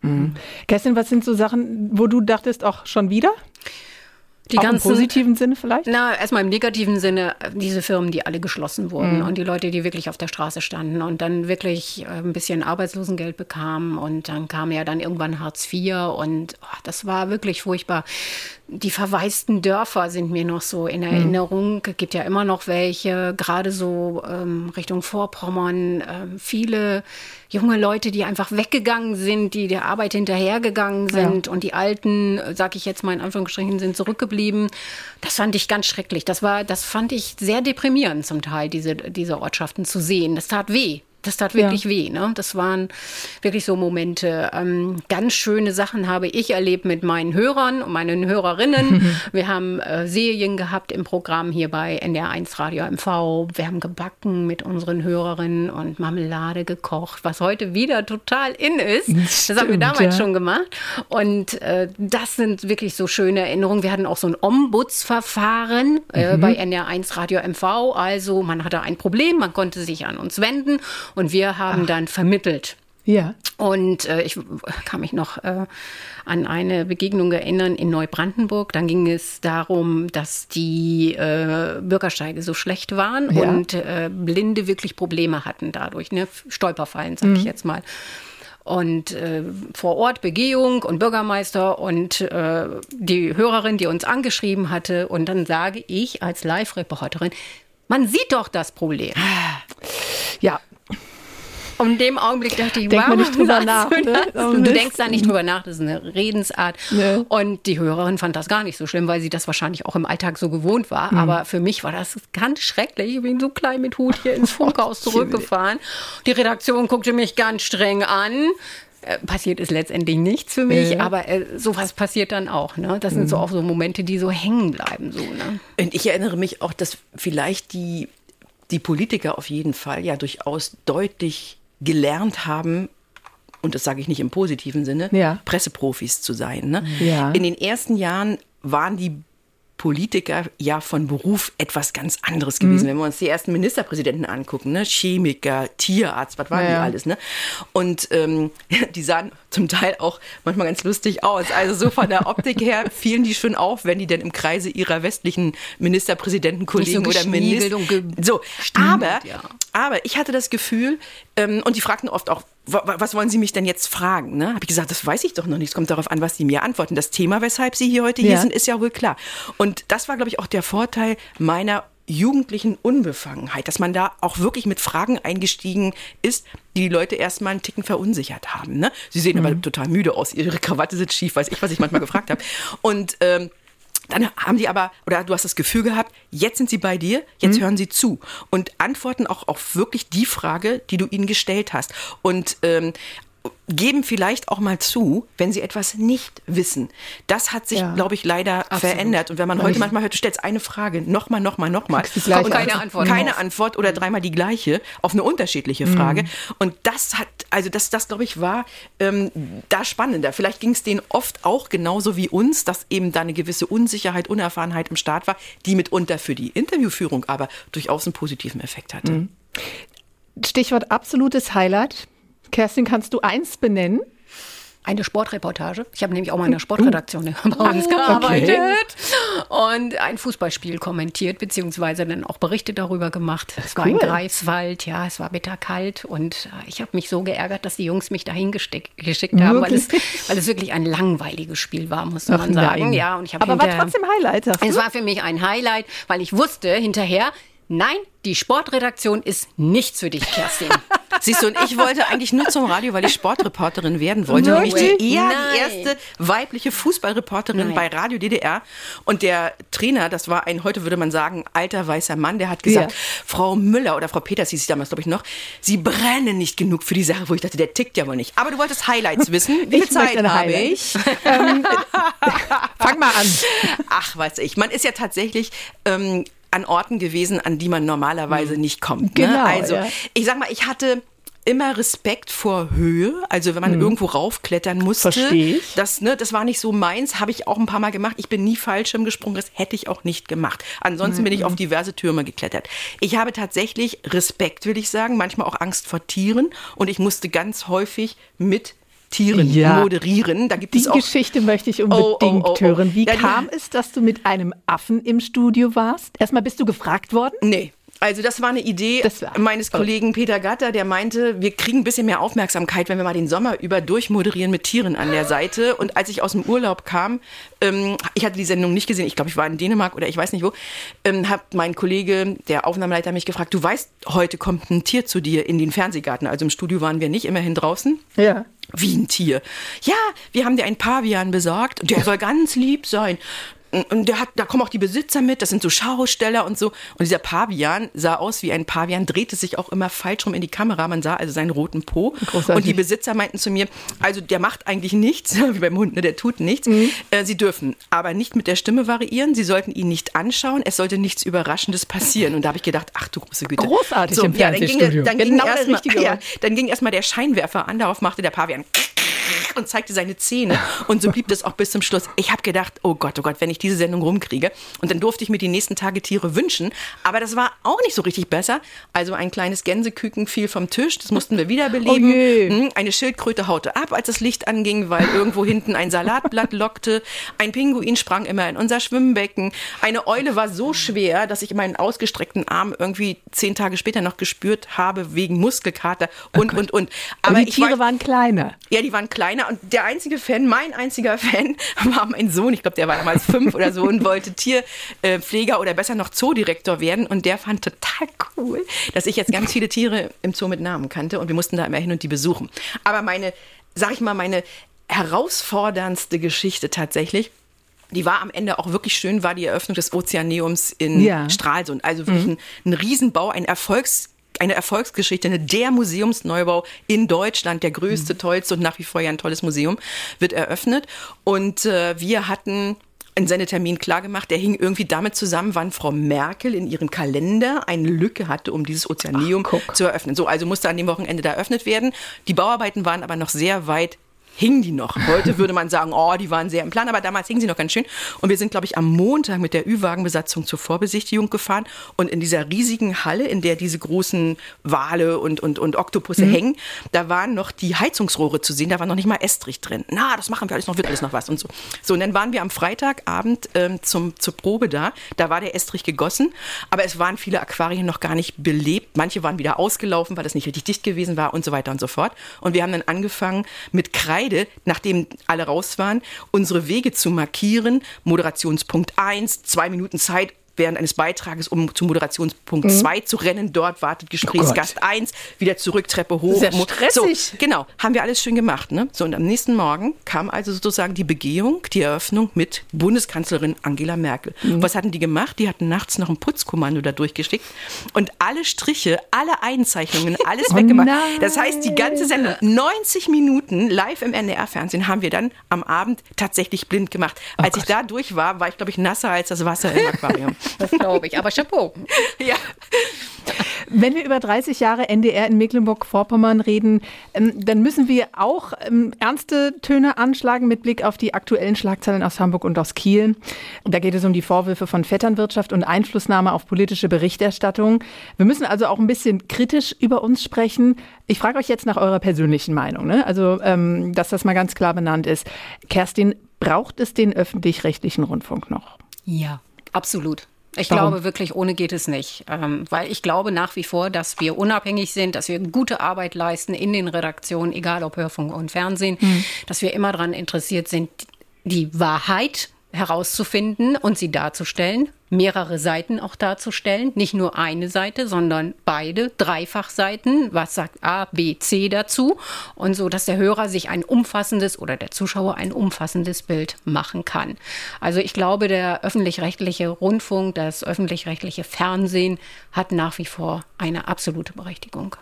Mhm. Kerstin, was sind so Sachen, wo du dachtest, auch schon wieder? Die auch ganzen, im positiven Sinne vielleicht? Na, erstmal im negativen Sinne, diese Firmen, die alle geschlossen wurden mhm. und die Leute, die wirklich auf der Straße standen und dann wirklich äh, ein bisschen Arbeitslosengeld bekamen und dann kam ja dann irgendwann Hartz IV und oh, das war wirklich furchtbar. Die verwaisten Dörfer sind mir noch so in mhm. Erinnerung. Es gibt ja immer noch welche, gerade so ähm, Richtung Vorpommern, ähm, viele junge Leute, die einfach weggegangen sind, die der Arbeit hinterhergegangen sind ja. und die Alten, sag ich jetzt mal in Anführungsstrichen, sind zurückgeblieben. Das fand ich ganz schrecklich. Das war, das fand ich sehr deprimierend zum Teil, diese, diese Ortschaften zu sehen. Das tat weh. Das tat wirklich ja. weh. Ne? Das waren wirklich so Momente. Ähm, ganz schöne Sachen habe ich erlebt mit meinen Hörern und meinen Hörerinnen. Wir haben äh, Serien gehabt im Programm hier bei NDR1 Radio MV. Wir haben gebacken mit unseren Hörerinnen und Marmelade gekocht, was heute wieder total in ist. Stimmt, das haben wir damals ja. schon gemacht. Und äh, das sind wirklich so schöne Erinnerungen. Wir hatten auch so ein Ombudsverfahren äh, mhm. bei NDR1 Radio MV. Also man hatte ein Problem, man konnte sich an uns wenden und wir haben Ach. dann vermittelt. Ja. Und äh, ich kann mich noch äh, an eine Begegnung erinnern in Neubrandenburg. Dann ging es darum, dass die äh, Bürgersteige so schlecht waren ja. und äh, Blinde wirklich Probleme hatten dadurch, ne? Stolperfallen, sag mhm. ich jetzt mal und äh, vor Ort Begehung und Bürgermeister und äh, die Hörerin, die uns angeschrieben hatte. Und dann sage ich als Live-Reporterin, man sieht doch das Problem. Ja, und in dem Augenblick dachte ich, Denk wow, nicht drüber nach. Ne? Du, du denkst da nicht drüber nach, das ist eine Redensart. Ne. Und die Hörerin fand das gar nicht so schlimm, weil sie das wahrscheinlich auch im Alltag so gewohnt war. Mhm. Aber für mich war das ganz schrecklich. Ich bin so klein mit Hut hier ins Funkhaus zurückgefahren. Die Redaktion guckte mich ganz streng an äh, passiert ist letztendlich nichts für mich, ja. aber äh, sowas passiert dann auch. Ne? Das sind mhm. so auch so Momente, die so hängen bleiben. So, ne? Und ich erinnere mich auch, dass vielleicht die, die Politiker auf jeden Fall ja durchaus deutlich gelernt haben, und das sage ich nicht im positiven Sinne, ja. Presseprofis zu sein. Ne? Ja. In den ersten Jahren waren die Politiker ja von Beruf etwas ganz anderes gewesen. Mhm. Wenn wir uns die ersten Ministerpräsidenten angucken, ne? Chemiker, Tierarzt, was waren ja. die alles, ne? Und ähm, die sahen zum Teil auch manchmal ganz lustig aus. Also so von der Optik her fielen die schon auf, wenn die denn im Kreise ihrer westlichen Ministerpräsidentenkollegen so oder Minister. So, aber, ja. aber ich hatte das Gefühl, ähm, und die fragten oft auch, was wollen Sie mich denn jetzt fragen? Ne? Habe ich gesagt, das weiß ich doch noch nicht. Es kommt darauf an, was Sie mir antworten. Das Thema, weshalb Sie hier heute hier ja. sind, ist ja wohl klar. Und das war, glaube ich, auch der Vorteil meiner jugendlichen Unbefangenheit, dass man da auch wirklich mit Fragen eingestiegen ist, die die Leute erstmal einen Ticken verunsichert haben. Ne? Sie sehen mhm. aber total müde aus, ihre Krawatte sitzt schief, weiß ich, was ich manchmal gefragt habe. Und ähm, dann haben die aber, oder du hast das Gefühl gehabt, jetzt sind sie bei dir, jetzt mhm. hören sie zu und antworten auch auf wirklich die Frage, die du ihnen gestellt hast. Und ähm, geben vielleicht auch mal zu, wenn sie etwas nicht wissen. Das hat sich, ja. glaube ich, leider Absolut. verändert. Und wenn man heute manchmal hört, du stellst eine Frage, nochmal, nochmal, nochmal. Und keine Antwort. Keine Antwort oder dreimal die gleiche auf eine unterschiedliche mhm. Frage. Mhm. Und das hat, also das, das glaube ich, war ähm, da spannender. Vielleicht ging es denen oft auch genauso wie uns, dass eben da eine gewisse Unsicherheit, Unerfahrenheit im Start war, die mitunter für die Interviewführung aber durchaus einen positiven Effekt hatte. Mhm. Stichwort absolutes Highlight Kerstin, kannst du eins benennen? Eine Sportreportage. Ich habe nämlich auch mal in der Sportredaktion uh. bei uns gearbeitet okay. und ein Fußballspiel kommentiert, beziehungsweise dann auch Berichte darüber gemacht. Es war in Greifswald, ja, es war bitterkalt und äh, ich habe mich so geärgert, dass die Jungs mich dahin geschickt haben, weil es, weil es wirklich ein langweiliges Spiel war, muss man sagen. Nein. Ja, und ich Aber war trotzdem Highlight. Es war für mich ein Highlight, weil ich wusste hinterher, Nein, die Sportredaktion ist nichts für dich, Kerstin. Siehst du, und ich wollte eigentlich nur zum Radio, weil ich Sportreporterin werden wollte. Nämlich die, eher die erste weibliche Fußballreporterin Nein. bei Radio DDR. Und der Trainer, das war ein, heute würde man sagen, alter weißer Mann, der hat gesagt, ja. Frau Müller oder Frau Peters hieß ich damals, glaube ich, noch, Sie brennen nicht genug für die Sache, wo ich dachte, der tickt ja wohl nicht. Aber du wolltest Highlights wissen. Wie viel Zeit habe ich? Ähm, fang mal an. Ach, weiß ich. Man ist ja tatsächlich ähm, an Orten gewesen, an die man normalerweise mhm. nicht kommt. Ne? Genau, also ja. ich sag mal, ich hatte immer Respekt vor Höhe. Also wenn man hm. irgendwo raufklettern musste, Versteh ich. das, ne, das war nicht so meins, habe ich auch ein paar Mal gemacht. Ich bin nie Fallschirm gesprungen, das hätte ich auch nicht gemacht. Ansonsten mhm. bin ich auf diverse Türme geklettert. Ich habe tatsächlich Respekt, will ich sagen, manchmal auch Angst vor Tieren und ich musste ganz häufig mit Tieren ja. moderieren. Da gibt die es auch Geschichte möchte ich unbedingt oh, oh, oh, oh. hören. Wie ja, kam es, dass du mit einem Affen im Studio warst? Erstmal bist du gefragt worden? Nee. Also das war eine Idee war meines Kollegen Peter Gatter, der meinte, wir kriegen ein bisschen mehr Aufmerksamkeit, wenn wir mal den Sommer über durchmoderieren mit Tieren an der Seite. Und als ich aus dem Urlaub kam, ähm, ich hatte die Sendung nicht gesehen, ich glaube, ich war in Dänemark oder ich weiß nicht wo, ähm, hat mein Kollege, der Aufnahmeleiter, mich gefragt, du weißt, heute kommt ein Tier zu dir in den Fernsehgarten. Also im Studio waren wir nicht, immerhin draußen. Ja. Wie ein Tier. Ja, wir haben dir einen Pavian besorgt der soll ganz lieb sein und der hat, da kommen auch die Besitzer mit, das sind so Schausteller und so. Und dieser Pavian sah aus wie ein Pavian, drehte sich auch immer falsch rum in die Kamera. Man sah also seinen roten Po. Großartig. Und die Besitzer meinten zu mir, also der macht eigentlich nichts, wie beim Hund, ne, der tut nichts. Mhm. Äh, sie dürfen aber nicht mit der Stimme variieren, sie sollten ihn nicht anschauen, es sollte nichts Überraschendes passieren. Und da habe ich gedacht, ach du große Güte. Großartig so, im ja, dann ging, dann, ging genau erstmal, ja, dann ging erstmal der Scheinwerfer an, darauf machte der Pavian und zeigte seine Zähne. Und so blieb das auch bis zum Schluss. Ich habe gedacht, oh Gott, oh Gott, wenn ich diese Sendung rumkriege. Und dann durfte ich mir die nächsten Tage Tiere wünschen. Aber das war auch nicht so richtig besser. Also ein kleines Gänseküken fiel vom Tisch. Das mussten wir wiederbeleben. Oh Eine Schildkröte haute ab, als das Licht anging, weil irgendwo hinten ein Salatblatt lockte. Ein Pinguin sprang immer in unser Schwimmbecken. Eine Eule war so schwer, dass ich meinen ausgestreckten Arm irgendwie zehn Tage später noch gespürt habe wegen Muskelkater und, oh und, und. Aber die Tiere war, waren kleiner. Ja, die waren kleiner und der einzige Fan, mein einziger Fan, war mein Sohn. Ich glaube, der war damals fünf oder so und wollte Tierpfleger oder besser noch Zoodirektor werden. Und der fand total cool, dass ich jetzt ganz viele Tiere im Zoo mit Namen kannte. Und wir mussten da immer hin und die besuchen. Aber meine, sag ich mal, meine herausforderndste Geschichte tatsächlich, die war am Ende auch wirklich schön, war die Eröffnung des Ozeaneums in ja. Stralsund. Also wirklich mhm. ein, ein Riesenbau, ein Erfolgs eine Erfolgsgeschichte, der Museumsneubau in Deutschland, der größte, mhm. tollste und nach wie vor ja ein tolles Museum, wird eröffnet. Und äh, wir hatten einen Sendetermin klargemacht, der hing irgendwie damit zusammen, wann Frau Merkel in ihrem Kalender eine Lücke hatte, um dieses Ozeaneum Ach, zu eröffnen. So, also musste an dem Wochenende da eröffnet werden. Die Bauarbeiten waren aber noch sehr weit hingen die noch. Heute würde man sagen, oh, die waren sehr im Plan, aber damals hingen sie noch ganz schön. Und wir sind, glaube ich, am Montag mit der Ü-Wagenbesatzung zur Vorbesichtigung gefahren. Und in dieser riesigen Halle, in der diese großen Wale und, und, und Oktopusse mhm. hängen, da waren noch die Heizungsrohre zu sehen. Da war noch nicht mal Estrich drin. Na, das machen wir alles noch, wird alles noch was und so. So, und dann waren wir am Freitagabend ähm, zum, zur Probe da. Da war der Estrich gegossen, aber es waren viele Aquarien noch gar nicht belebt. Manche waren wieder ausgelaufen, weil das nicht richtig dicht gewesen war und so weiter und so fort. Und wir haben dann angefangen mit Kreide beide, nachdem alle raus waren, unsere Wege zu markieren. Moderationspunkt 1, zwei Minuten Zeit, während eines Beitrages, um zum Moderationspunkt 2 mhm. zu rennen. Dort wartet Gesprächsgast oh 1, wieder zurück, Treppe hoch. Sehr stressig. So, genau, haben wir alles schön gemacht. Ne? So, und am nächsten Morgen kam also sozusagen die Begehung, die Eröffnung mit Bundeskanzlerin Angela Merkel. Mhm. Was hatten die gemacht? Die hatten nachts noch ein Putzkommando da durchgeschickt und alle Striche, alle Einzeichnungen, alles oh weggemacht. Nein. Das heißt, die ganze Sendung, 90 Minuten live im NDR-Fernsehen, haben wir dann am Abend tatsächlich blind gemacht. Oh Als Gott. ich da durch war, war ich, glaube ich, nasser als das Wasser im Aquarium. das glaube ich. Aber Chapeau. ja. Wenn wir über 30 Jahre NDR in Mecklenburg-Vorpommern reden, ähm, dann müssen wir auch ähm, ernste Töne anschlagen mit Blick auf die aktuellen Schlagzeilen aus Hamburg und aus Kiel. Da geht es um die Vorwürfe von Vetternwirtschaft und Einflussnahme auf politische Berichterstattung. Wir müssen also auch ein bisschen kritisch über uns sprechen. Ich frage euch jetzt nach eurer persönlichen Meinung, ne? also ähm, dass das mal ganz klar benannt ist. Kerstin, braucht es den öffentlich-rechtlichen Rundfunk noch? Ja, absolut. Ich Warum? glaube wirklich, ohne geht es nicht. Ähm, weil ich glaube nach wie vor, dass wir unabhängig sind, dass wir gute Arbeit leisten in den Redaktionen, egal ob Hörfunk und Fernsehen, mhm. dass wir immer daran interessiert sind, die Wahrheit herauszufinden und sie darzustellen, mehrere Seiten auch darzustellen, nicht nur eine Seite, sondern beide, Dreifachseiten, was sagt A, B, C dazu und so, dass der Hörer sich ein umfassendes oder der Zuschauer ein umfassendes Bild machen kann. Also ich glaube, der öffentlich-rechtliche Rundfunk, das öffentlich-rechtliche Fernsehen hat nach wie vor eine absolute Berechtigung.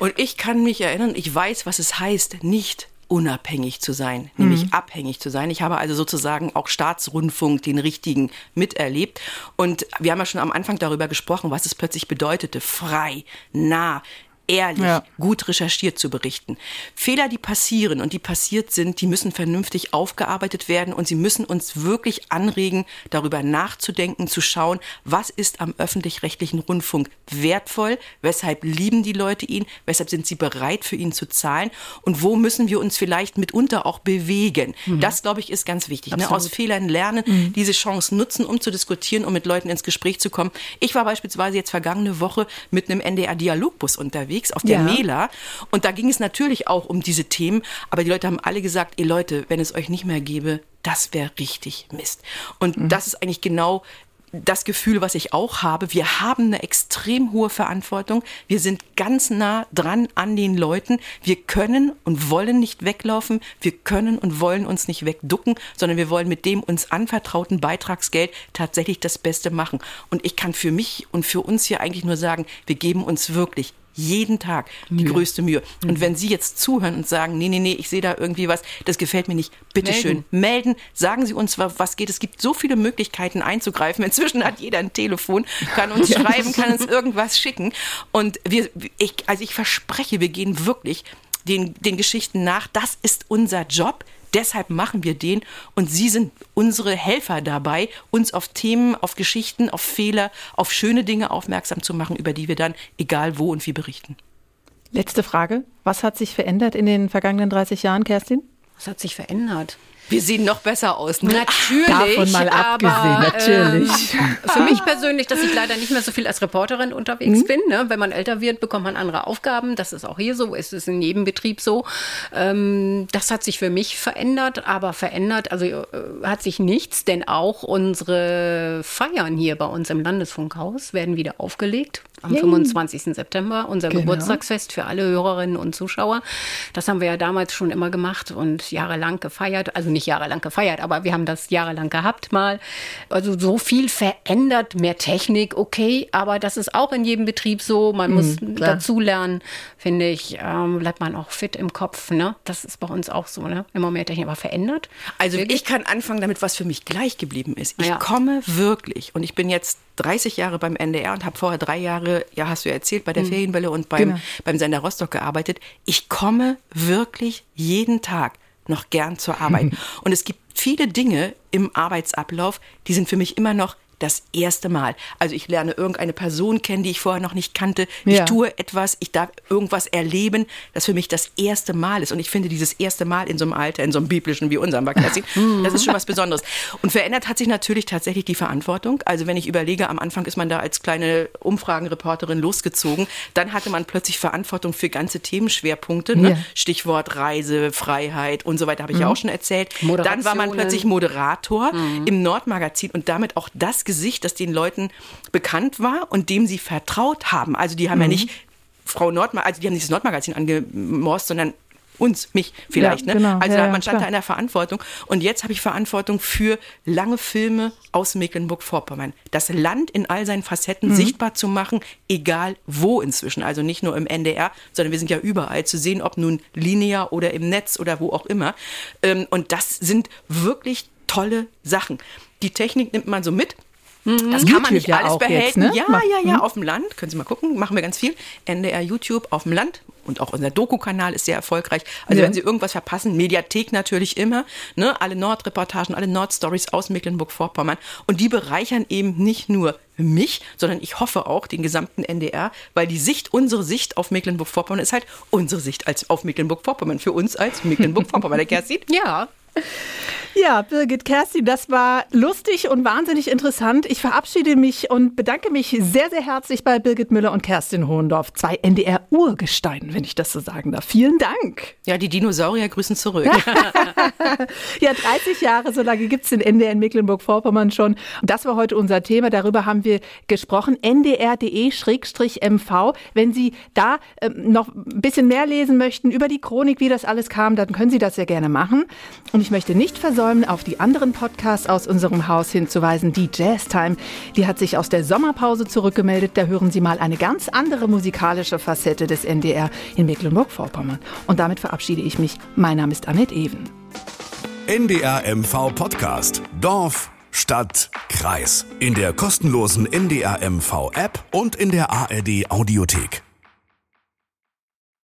Und ich kann mich erinnern, ich weiß, was es heißt, nicht unabhängig zu sein, nämlich mhm. abhängig zu sein. Ich habe also sozusagen auch Staatsrundfunk, den richtigen, miterlebt. Und wir haben ja schon am Anfang darüber gesprochen, was es plötzlich bedeutete, frei, nah, ehrlich, ja. gut recherchiert zu berichten. Fehler, die passieren und die passiert sind, die müssen vernünftig aufgearbeitet werden und sie müssen uns wirklich anregen, darüber nachzudenken, zu schauen, was ist am öffentlich-rechtlichen Rundfunk wertvoll, weshalb lieben die Leute ihn, weshalb sind sie bereit, für ihn zu zahlen und wo müssen wir uns vielleicht mitunter auch bewegen. Mhm. Das, glaube ich, ist ganz wichtig. Ne? Aus Fehlern lernen, mhm. diese Chance nutzen, um zu diskutieren, um mit Leuten ins Gespräch zu kommen. Ich war beispielsweise jetzt vergangene Woche mit einem NDR-Dialogbus unterwegs unterwegs auf der ja. Mela. Und da ging es natürlich auch um diese Themen. Aber die Leute haben alle gesagt, ihr Leute, wenn es euch nicht mehr gäbe, das wäre richtig Mist. Und mhm. das ist eigentlich genau das Gefühl, was ich auch habe, wir haben eine extrem hohe Verantwortung. Wir sind ganz nah dran an den Leuten. Wir können und wollen nicht weglaufen. Wir können und wollen uns nicht wegducken, sondern wir wollen mit dem uns anvertrauten Beitragsgeld tatsächlich das Beste machen. Und ich kann für mich und für uns hier eigentlich nur sagen, wir geben uns wirklich jeden Tag die Mühe. größte Mühe. Mhm. Und wenn Sie jetzt zuhören und sagen, nee, nee, nee, ich sehe da irgendwie was, das gefällt mir nicht, bitteschön, melden. melden, sagen Sie uns, was geht. Es gibt so viele Möglichkeiten einzugreifen. Inzwischen hat jeder ein Telefon, kann uns schreiben, kann uns irgendwas schicken. Und wir, ich, also ich verspreche, wir gehen wirklich den, den Geschichten nach. Das ist unser Job. Deshalb machen wir den und Sie sind unsere Helfer dabei, uns auf Themen, auf Geschichten, auf Fehler, auf schöne Dinge aufmerksam zu machen, über die wir dann egal wo und wie berichten. Letzte Frage. Was hat sich verändert in den vergangenen 30 Jahren, Kerstin? Was hat sich verändert? Wir sehen noch besser aus. Ne? Natürlich. Davon mal abgesehen, aber, natürlich. Ähm, für mich persönlich, dass ich leider nicht mehr so viel als Reporterin unterwegs mhm. bin. Ne? Wenn man älter wird, bekommt man andere Aufgaben. Das ist auch hier so. Es ist in jedem Betrieb so. Ähm, das hat sich für mich verändert, aber verändert, also äh, hat sich nichts, denn auch unsere Feiern hier bei uns im Landesfunkhaus werden wieder aufgelegt am Yay. 25. September, unser genau. Geburtstagsfest für alle Hörerinnen und Zuschauer. Das haben wir ja damals schon immer gemacht und jahrelang gefeiert. Also nicht jahrelang gefeiert, aber wir haben das jahrelang gehabt mal. Also so viel verändert, mehr Technik, okay, aber das ist auch in jedem Betrieb so. Man mhm, muss klar. dazulernen, finde ich, ähm, bleibt man auch fit im Kopf. Ne? Das ist bei uns auch so, ne? Immer mehr Technik, aber verändert. Also wirklich? ich kann anfangen damit, was für mich gleich geblieben ist. Ich ja. komme wirklich und ich bin jetzt 30 Jahre beim NDR und habe vorher drei Jahre, ja, hast du ja erzählt, bei der mhm. Ferienwelle und beim, genau. beim Sender Rostock gearbeitet. Ich komme wirklich jeden Tag noch gern zur Arbeit. und es gibt viele Dinge im Arbeitsablauf, die sind für mich immer noch das erste Mal. Also ich lerne irgendeine Person kennen, die ich vorher noch nicht kannte. Ich ja. tue etwas, ich darf irgendwas erleben, das für mich das erste Mal ist. Und ich finde dieses erste Mal in so einem Alter, in so einem biblischen wie unserem Bakassi, das ist schon was Besonderes. Und verändert hat sich natürlich tatsächlich die Verantwortung. Also wenn ich überlege, am Anfang ist man da als kleine Umfragenreporterin losgezogen, dann hatte man plötzlich Verantwortung für ganze Themenschwerpunkte. Ne? Ja. Stichwort Reise, Freiheit und so weiter, habe ich mhm. ja auch schon erzählt. Dann war man plötzlich Moderator mhm. im Nordmagazin und damit auch das Gesicht, das den Leuten bekannt war und dem sie vertraut haben. Also die haben mhm. ja nicht Frau Nordmagazin, also die haben nicht das Nordmagazin angemorst, sondern uns, mich vielleicht. Ja, ne? genau. Also ja, man stand klar. da in der Verantwortung. Und jetzt habe ich Verantwortung für lange Filme aus Mecklenburg-Vorpommern. Das Land in all seinen Facetten mhm. sichtbar zu machen, egal wo inzwischen. Also nicht nur im NDR, sondern wir sind ja überall zu sehen, ob nun linear oder im Netz oder wo auch immer. Ähm, und das sind wirklich tolle Sachen. Die Technik nimmt man so mit. Mhm. Das kann man nicht alles behalten. Jetzt, ne? Ja, ja, ja, mhm. auf dem Land. Können Sie mal gucken, machen wir ganz viel. NDR YouTube auf dem Land und auch unser Doku-Kanal ist sehr erfolgreich. Also ja. wenn Sie irgendwas verpassen, Mediathek natürlich immer, ne, alle Nordreportagen, alle Nordstories aus Mecklenburg-Vorpommern und die bereichern eben nicht nur mich, sondern ich hoffe auch den gesamten NDR, weil die Sicht, unsere Sicht auf Mecklenburg-Vorpommern ist halt unsere Sicht als auf Mecklenburg-Vorpommern für uns als Mecklenburg-Vorpommern. Der Kerstin? Ja. Ja, Birgit Kerstin, das war lustig und wahnsinnig interessant. Ich verabschiede mich und bedanke mich sehr, sehr herzlich bei Birgit Müller und Kerstin Hohendorf, zwei NDR-Urgesteinen, wenn ich das so sagen darf. Vielen Dank. Ja, die Dinosaurier grüßen zurück. ja, 30 Jahre, so lange gibt es den NDR in Mecklenburg-Vorpommern schon. Und das war heute unser Thema. Darüber haben wir gesprochen. ndr.de-mv. Wenn Sie da äh, noch ein bisschen mehr lesen möchten über die Chronik, wie das alles kam, dann können Sie das sehr gerne machen. Und ich möchte nicht versäumen, auf die anderen Podcasts aus unserem Haus hinzuweisen. Die Jazz Time, die hat sich aus der Sommerpause zurückgemeldet. Da hören Sie mal eine ganz andere musikalische Facette des NDR in Mecklenburg-Vorpommern. Und damit verabschiede ich mich. Mein Name ist Annette Even. NDR MV Podcast. Dorf, Stadt, Kreis. In der kostenlosen NDR MV App und in der ARD Audiothek.